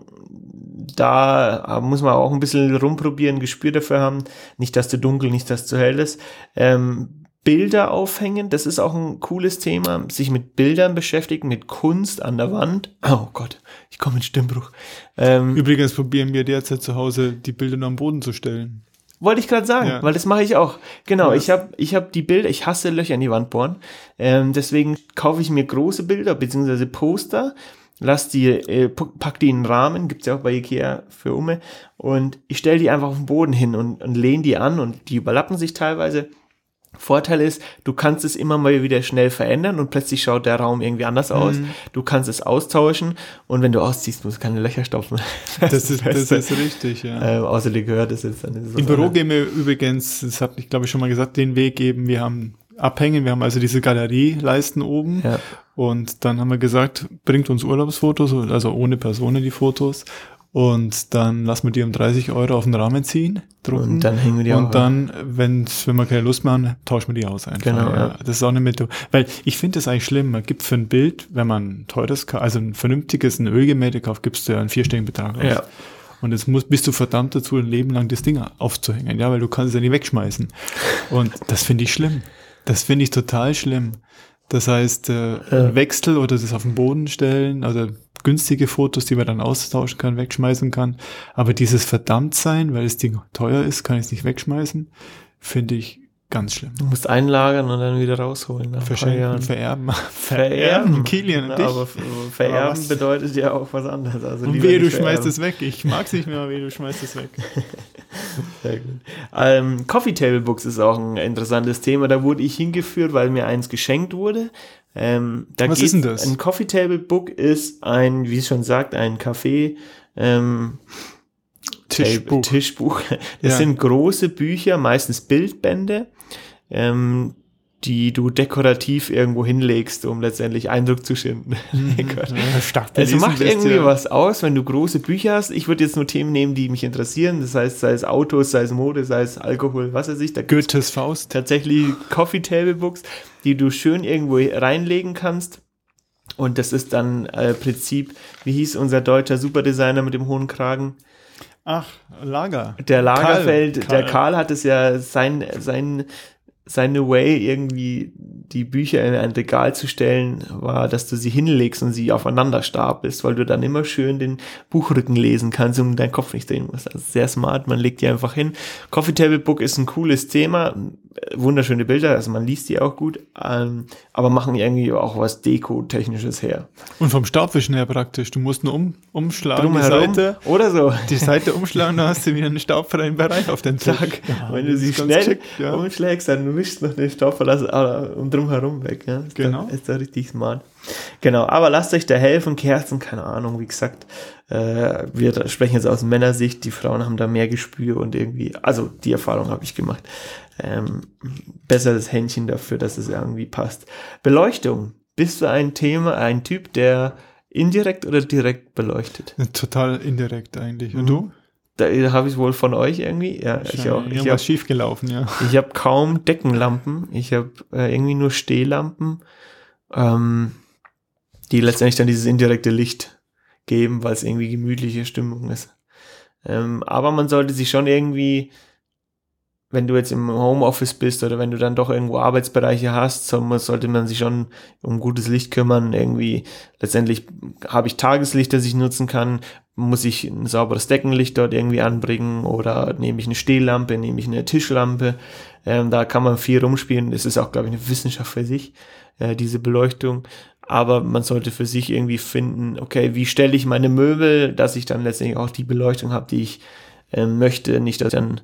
Da äh, muss man auch ein bisschen rumprobieren, Gespür dafür haben. Nicht, dass du dunkel, nicht, dass du hell ist. Ähm, Bilder aufhängen, das ist auch ein cooles Thema. Sich mit Bildern beschäftigen, mit Kunst an der Wand. Oh Gott, ich komme in Stimmbruch. Ähm, Übrigens probieren wir derzeit zu Hause, die Bilder nur am Boden zu stellen. Wollte ich gerade sagen, Ja. weil das mache ich auch. Genau, Ja. ich habe ich hab die Bilder, ich hasse Löcher in die Wand bohren. Ähm, deswegen kaufe ich mir große Bilder beziehungsweise Poster, lass die, äh, pack die in einen Rahmen, gibt's ja auch bei Ikea für Umme, und ich stelle die einfach auf den Boden hin und, und lehne die an und die überlappen sich teilweise. Vorteil ist, du kannst es immer mal wieder schnell verändern und plötzlich schaut der Raum irgendwie anders aus. Mhm. Du kannst es austauschen und wenn du ausziehst, musst du keine Löcher stopfen. Das ist, das ist richtig, ja. ähm, außer dir gehört es jetzt dann. ist Im Büro gehen wir übrigens, das habe ich glaube ich schon mal gesagt, den Weg eben, wir haben Abhängen, wir haben also diese Galerieleisten oben Ja. und dann haben wir gesagt, bringt uns Urlaubsfotos, also ohne Personen die Fotos und dann lassen wir die um 30 Euro auf den Rahmen ziehen, drucken Und dann hängen wir die auch und dann, wenn's, wenn wir keine Lust mehr haben, tauschen wir die aus einfach. Genau, ja. Das ist auch eine Methode. Weil ich finde das eigentlich schlimm. Man gibt für ein Bild, wenn man ein teures, also ein vernünftiges, ein Ölgemälde kauft, gibst du ja einen vierstelligen Betrag aus. Ja. Und jetzt musst, bist du verdammt dazu, ein Leben lang das Ding aufzuhängen, ja, weil du kannst es ja nicht wegschmeißen. Und das finde ich schlimm. Das finde ich total schlimm. Das heißt, äh, ein Wechsel oder das auf den Boden stellen, also günstige Fotos, die man dann austauschen kann, wegschmeißen kann. Aber dieses Verdammtsein, weil das Ding teuer ist, kann ich es nicht wegschmeißen, finde ich ganz schlimm. Du musst einlagern und dann wieder rausholen. Nach Verschenken, vererben. Vererben. Kilian und dich. Aber vererben was? bedeutet ja auch was anderes. Also und wehe, du schmeißt es weg. Ich mag's nicht mehr, wehe, du schmeißt es weg. Sehr gut. Ähm, Coffee Table Books ist auch ein interessantes Thema. Da wurde ich hingeführt, weil mir eins geschenkt wurde. Ähm, Was ist denn das? Ein Coffee Table Book ist ein, wie es schon sagt, ein Café. Ähm, Tischbuch. Tischbuch. Das Ja. sind große Bücher, meistens Bildbände. Ähm, die du dekorativ irgendwo hinlegst, um letztendlich Eindruck zu schinden. Ja, stark Es macht irgendwie ja. was aus, wenn du große Bücher hast. Ich würde jetzt nur Themen nehmen, die mich interessieren. Das heißt, sei es Autos, sei es Mode, sei es Alkohol, was weiß ich. Da Goethes Faust. tatsächlich Coffee Table Books, die du schön irgendwo reinlegen kannst. Und das ist dann äh, Prinzip, wie hieß unser deutscher Superdesigner mit dem hohen Kragen? Ach, Lager. Der Lagerfeld, Karl. der Karl hat es ja sein, sein, seine Way, irgendwie die Bücher in ein Regal zu stellen, war, dass du sie hinlegst und sie aufeinander stapelst, weil du dann immer schön den Buchrücken lesen kannst und deinen Kopf nicht drehen musst. Also sehr smart, man legt die einfach hin. Coffee Table Book ist ein cooles Thema, wunderschöne Bilder, also man liest die auch gut, ähm, aber machen irgendwie auch was Deko-technisches her. Und vom Staubwischen her praktisch. Du musst nur um, umschlagen, Drumherum die Seite, oder so. die Seite umschlagen, dann hast du wieder einen staubfreien Bereich auf den Tisch. Zack. Ja, Wenn du sie schnell geschickt, ja. umschlägst, dann wischst du noch den Staub verlassen aber um drumherum weg. Ja? Ist Genau. Da, ist da richtig smart. Genau, aber lasst euch da helfen. Kerzen, keine Ahnung, wie gesagt, äh, wir sprechen jetzt aus Männersicht. Die Frauen haben da mehr Gespür und irgendwie, also die Erfahrung habe ich gemacht. Ähm, besseres Händchen dafür, dass es irgendwie passt. Beleuchtung. Bist du ein Thema, ein Typ, der indirekt oder direkt beleuchtet? Total indirekt eigentlich. Und Mhm. du? Da habe ich wohl von euch irgendwie. Ja, ich auch. Ich Irgendwas hab- schief gelaufen, ja. Ich habe kaum Deckenlampen. Ich habe äh, irgendwie nur Stehlampen, ähm, die letztendlich dann dieses indirekte Licht geben, weil es irgendwie gemütliche Stimmung ist. Ähm, aber man sollte sich schon irgendwie, wenn du jetzt im Homeoffice bist oder wenn du dann doch irgendwo Arbeitsbereiche hast, sollte man sich schon um gutes Licht kümmern. Irgendwie letztendlich habe ich Tageslicht, das ich nutzen kann. Muss ich ein sauberes Deckenlicht dort irgendwie anbringen oder nehme ich eine Stehlampe, nehme ich eine Tischlampe. Ähm, da kann man viel rumspielen. Es ist auch, glaube ich, eine Wissenschaft für sich, äh, diese Beleuchtung. Aber man sollte für sich irgendwie finden, okay, wie stelle ich meine Möbel, dass ich dann letztendlich auch die Beleuchtung habe, die ich ähm, möchte. Nicht, dass ich dann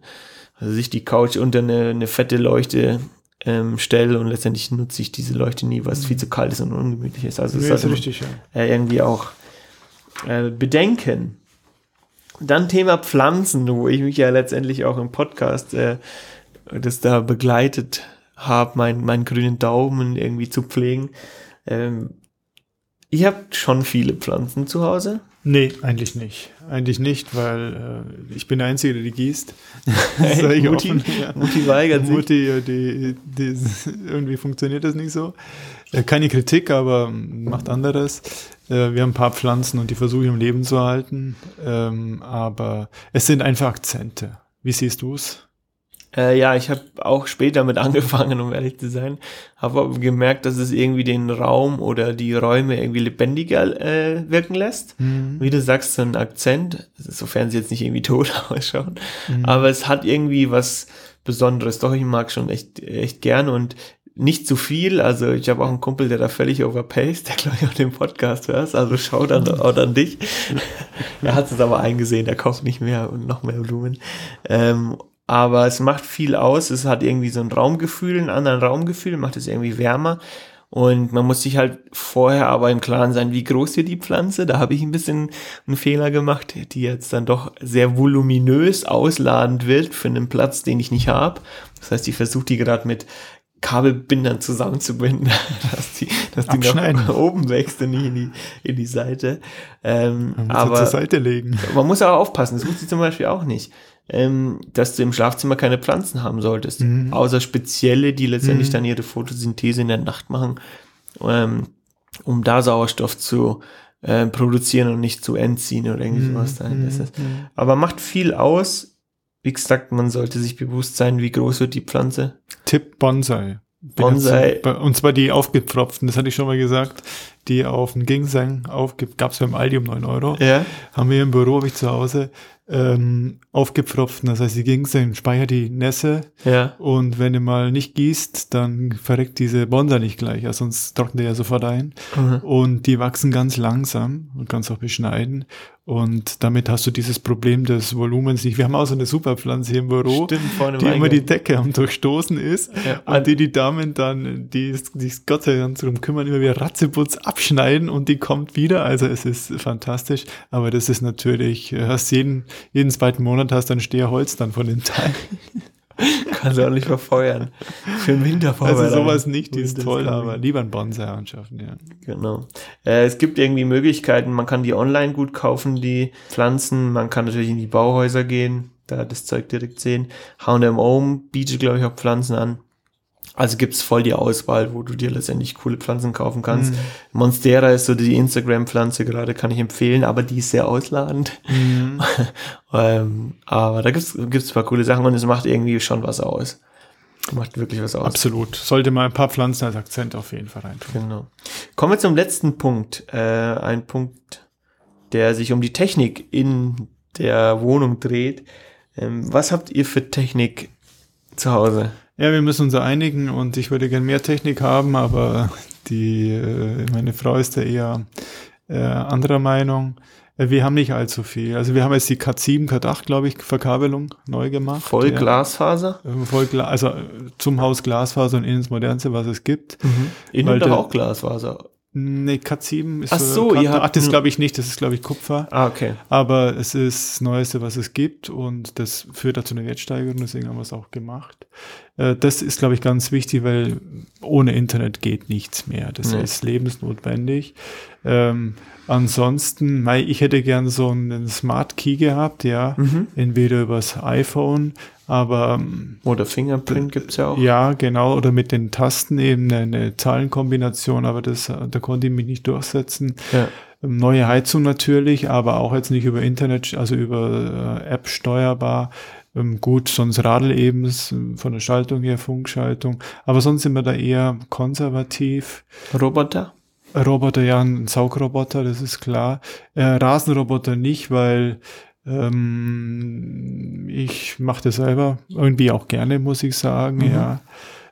also sich die Couch unter eine, eine fette Leuchte ähm, stelle und letztendlich nutze ich diese Leuchte nie, weil es viel zu kalt ist und ungemütlich ist. Also das Ja, ist sollte man richtig, ja. äh, irgendwie auch äh, bedenken. Dann Thema Pflanzen, wo ich mich ja letztendlich auch im Podcast äh, das da begleitet habe, meinen meinen grünen Daumen irgendwie zu pflegen. Ähm, ihr habt schon viele Pflanzen zu Hause. Nee, eigentlich nicht. Eigentlich nicht, weil äh, ich bin der Einzige, der die gießt. Ich Mutti, offen, ja. Mutti weigert sich. Mutti, ja, die, die, irgendwie funktioniert das nicht so. Äh, Keine Kritik, aber macht anderes. Äh, Wir haben ein paar Pflanzen und die versuche ich im Leben zu halten. Ähm, Aber es sind einfach Akzente. Wie siehst du es? Äh, ja, ich habe auch später mit angefangen, um ehrlich zu sein. Habe aber gemerkt, dass es irgendwie den Raum oder die Räume irgendwie lebendiger äh, wirken lässt. Wie du sagst, so ein Akzent, sofern sie jetzt nicht irgendwie tot ausschauen. Aber es hat irgendwie was Besonderes. Doch, ich mag schon echt, echt gern und nicht zu viel. Also ich habe auch einen Kumpel, der da völlig overpaced, der glaube ich auch den Podcast hört. Also schau dann auch an dich. er hat es aber eingesehen, der kauft nicht mehr und noch mehr Blumen. Ähm, aber es macht viel aus. Es hat irgendwie so ein Raumgefühl, einen anderen Raumgefühl, macht es irgendwie wärmer. Und man muss sich halt vorher aber im Klaren sein, wie groß hier die Pflanze. Da habe ich ein bisschen einen Fehler gemacht, die jetzt dann doch sehr voluminös ausladend wird für einen Platz, den ich nicht habe. Das heißt, ich versuche die gerade mit Kabelbindern zusammenzubinden, dass die, dass die nach oben wächst und nicht in die, in die Seite. Ähm, Man muss aber sie zur Seite legen. man muss aber aufpassen, das wusste ich zum Beispiel auch nicht, ähm, dass du im Schlafzimmer keine Pflanzen haben solltest. Mhm. Außer spezielle, die letztendlich Mhm. dann ihre Photosynthese in der Nacht machen, ähm, um da Sauerstoff zu äh, produzieren und nicht zu entziehen oder irgendwie sowas. Dann ist es. Mhm. Aber macht viel aus. Wie gesagt, man sollte sich bewusst sein, wie groß wird die Pflanze. Tipp Bonsai. Bonsai. Und zwar die aufgepfropften, das hatte ich schon mal gesagt, die auf den Ginseng aufge gab es beim Aldi um 9 Euro. Ja. Haben wir im Büro, habe ich zu Hause, ähm, aufgepfropften. Das heißt, die Ginseng speichert die Nässe Ja. und wenn du mal nicht gießt, dann verreckt diese Bonsai nicht gleich, also sonst trocknet der ja sofort ein. Mhm. Und die wachsen ganz langsam und kannst auch beschneiden. Und damit hast du dieses Problem des Volumens nicht. Wir haben auch so eine Superpflanze hier im Büro, Stimmt, vorne im die immer die. Decke am Durchstoßen ist. Ja, und die die Damen dann, die sich Gott sei Dank darum kümmern, immer wieder Ratzeputz abschneiden und die kommt wieder. Also es ist fantastisch. Aber das ist natürlich, hast jeden, jeden zweiten Monat hast du ein Steherholz dann von dem Teil. Kannst du auch nicht verfeuern. Für den Winter Also sowas nicht, die ist toll, aber lieber ein Bonsai anschaffen, ja. Genau. Äh, es gibt irgendwie Möglichkeiten, man kann die online gut kaufen, die Pflanzen. Man kann natürlich in die Bauhäuser gehen, da das Zeug direkt sehen. H&M bietet, glaube ich, auch Pflanzen an. Also gibt's voll die Auswahl, wo du dir letztendlich coole Pflanzen kaufen kannst. Mhm. Monstera ist so die Instagram-Pflanze gerade, kann ich empfehlen, aber die ist sehr ausladend. Mhm. ähm, aber da gibt's gibt's ein paar coole Sachen und es macht irgendwie schon was aus. Macht wirklich was aus. Absolut. Sollte mal ein paar Pflanzen als Akzent auf jeden Fall rein. Genau. Kommen wir zum letzten Punkt. Äh, ein Punkt, der sich um die Technik in der Wohnung dreht. Ähm, was habt ihr für Technik zu Hause? Ja, wir müssen uns einigen und ich würde gern mehr Technik haben, aber die, äh, meine Frau ist da eher äh, anderer Meinung. Äh, Wir haben nicht allzu viel. Also wir haben jetzt die Cat 7, Cat 8, glaube ich, Verkabelung neu gemacht. Voll ja. Glasfaser? Äh, Voll Gla also zum Haus Glasfaser und innen das modernste, was es gibt. Innen Weil doch auch Glasfaser. Nee, Cat 7 ist Ach so, ihr habt 8 ist nur- glaube ich nicht, das ist glaube ich Kupfer. Ah, okay. Aber es ist das Neueste, was es gibt und das führt dazu eine Wertsteigerung, deswegen haben wir es auch gemacht. Äh, Das ist, glaube ich, ganz wichtig, weil ohne Internet geht nichts mehr. Das Nee. ist lebensnotwendig. Ähm, ansonsten, mei, ich hätte gern so einen Smart Key gehabt, ja, Mhm. entweder übers iPhone, aber ähm, Oder Fingerprint gibt's ja auch. ja, genau, oder mit den Tasten eben eine, Zahlenkombination, aber das, äh, da konnte ich mich nicht durchsetzen. Ja. Ähm, Neue Heizung natürlich, aber auch jetzt nicht über Internet, also über äh, App steuerbar. Ähm, gut, sonst Radl eben von der Schaltung her, Funkschaltung. Aber sonst sind wir da eher konservativ. Roboter? Roboter, ja, ein Saugroboter, das ist klar. Äh, Rasenroboter nicht, weil ähm, ich mache das selber irgendwie auch gerne, muss ich sagen, Mhm. ja.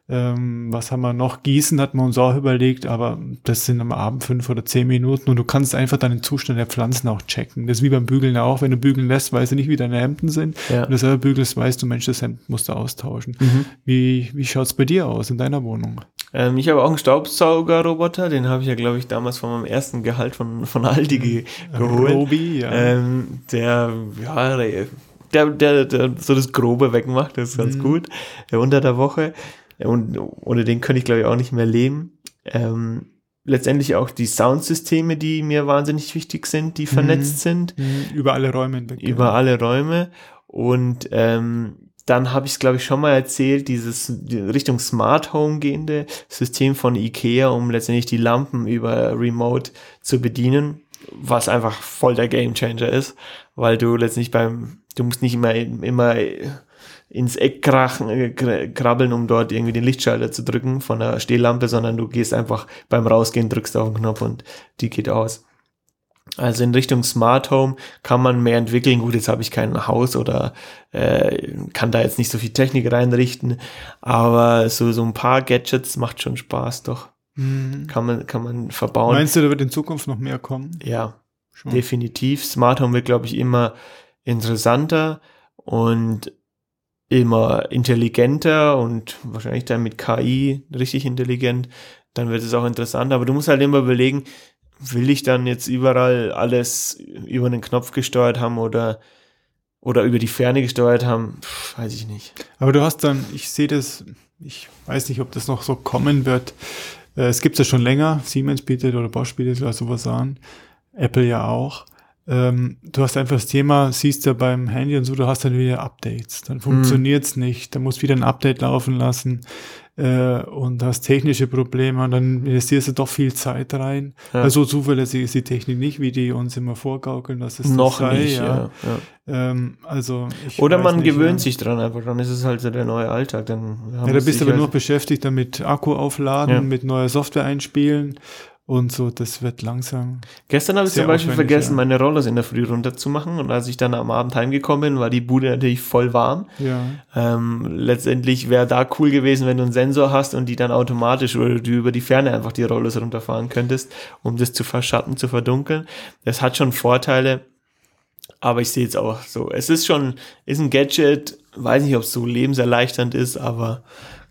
Ähm, was haben wir noch? Gießen hat man uns auch überlegt, aber das sind am Abend fünf oder zehn Minuten und du kannst einfach dann den Zustand der Pflanzen auch checken. Das ist wie beim Bügeln auch. Wenn du bügeln lässt, weißt du nicht, wie deine Hemden sind. Ja. Wenn du selber bügelst, weißt du, Mensch, das Hemd musst du austauschen. Mhm. Wie, wie schaut's bei dir aus in deiner Wohnung? Ähm, ich habe auch einen Staubsaugerroboter, den habe ich ja, glaube ich, damals von meinem ersten Gehalt von, von Aldi ge geholt. Robi, ja. Ähm, der, ja, der, der, der so das Grobe wegmacht, das ist ganz Mhm. gut. Äh, unter der Woche. Und ohne den könnte ich, glaube ich, auch nicht mehr leben. Ähm, letztendlich auch die Soundsysteme, die mir wahnsinnig wichtig sind, die vernetzt sind Mhm, Über alle Räume hinweg. über alle Räume. Und ähm, dann habe ich es, glaube ich, schon mal erzählt, dieses die Richtung Smart Home gehende System von IKEA, um letztendlich die Lampen über Remote zu bedienen, was einfach voll der Gamechanger ist, weil du letztendlich beim, du musst nicht immer, immer ins Eck krachen, äh, kr- krabbeln, um dort irgendwie den Lichtschalter zu drücken von der Stehlampe, sondern du gehst einfach beim Rausgehen, drückst auf den Knopf und die geht aus. Also in Richtung Smart Home kann man mehr entwickeln. Gut, jetzt habe ich kein Haus oder äh, kann da jetzt nicht so viel Technik reinrichten, aber so, so ein paar Gadgets macht schon Spaß, doch. Mhm. Kann man, kann man verbauen. Meinst du, da wird in Zukunft noch mehr kommen? ja, Schon. definitiv. Smart Home wird, glaube ich, immer interessanter und immer intelligenter und wahrscheinlich dann mit KI richtig intelligent. Dann wird es auch interessant. Aber du musst halt immer überlegen, will ich dann jetzt überall alles über einen Knopf gesteuert haben oder, oder über die Ferne gesteuert haben? Pff, weiß ich nicht. Aber du hast dann, ich sehe das, ich weiß nicht, ob das noch so kommen wird. Äh, Es gibt es ja schon länger. Siemens bietet oder Bosch bietet oder sowas an. Apple ja auch. Ähm, du hast einfach das Thema, siehst ja beim Handy und so, du hast dann wieder Updates. Dann funktioniert's nicht. Dann musst wieder ein Update laufen lassen äh, und hast technische Probleme und dann investierst du doch viel Zeit rein. Ja. Also so zuverlässig ist die Technik nicht, wie die uns immer vorgaukeln, dass es das Noch sei, nicht, ja. ja. Ähm, also Oder man nicht, gewöhnt sich dran einfach, dann ist es halt so der neue Alltag. Dann Ja, da bist du aber nur beschäftigt damit Akku aufladen, mit neuer Software einspielen und so, das wird langsam. Gestern habe ich zum Beispiel vergessen, ja. meine Rollers in der Früh runterzumachen und als ich dann am Abend heimgekommen bin, war die Bude natürlich voll warm. Ja. Ähm, letztendlich wäre da cool gewesen, wenn du einen Sensor hast und die dann automatisch oder du über die Ferne einfach die Rollers runterfahren könntest, um das zu verschatten, zu verdunkeln. Das hat schon Vorteile, aber ich sehe jetzt auch so. Es ist schon, ist ein Gadget, weiß nicht, ob es so lebenserleichternd ist, aber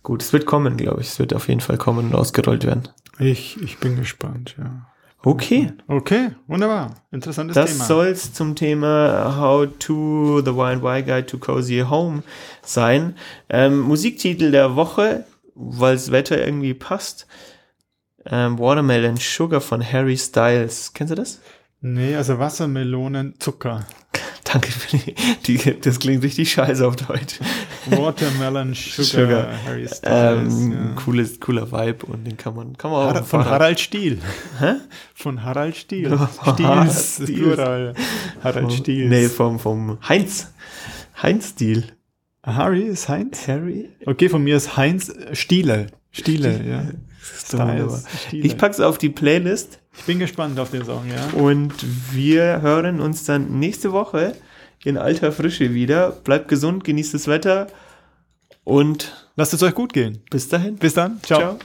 gut, es wird kommen, glaube ich. Es wird auf jeden Fall kommen und ausgerollt werden. Ich, ich bin gespannt, ja. Okay. Okay, wunderbar. Interessantes Das Thema. soll's zum Thema How to the Y&Y Guide to Cozy Home sein. Ähm, Musiktitel der Woche, weil das Wetter irgendwie passt. Ähm, Watermelon Sugar von Harry Styles. Kennst du das? nee, also Wassermelonen, Zucker. Danke für die, die das klingt richtig scheiße auf Deutsch. Watermelon Sugar, Sugar. Harry Styles. Ähm, ja. cooles, cooler Vibe und den kann man, kann man auch Har dem von Harald Stiel. Hä? Von Harald Stiel. Harald Stiels, Stiels. Plural. Harald Stiels. Nee, vom, vom Heinz. Heinz Stil. Harry ist Heinz? Harry? Okay, von mir ist Heinz Stiele. Stiele, ja. Stiele. Ich pack's auf die Playlist Ich bin gespannt auf den Song, ja. und wir hören uns dann nächste Woche in alter Frische wieder. Bleibt gesund, genießt das Wetter und Lasst es euch gut gehen. bis dahin. Bis dann. Ciao. Ciao.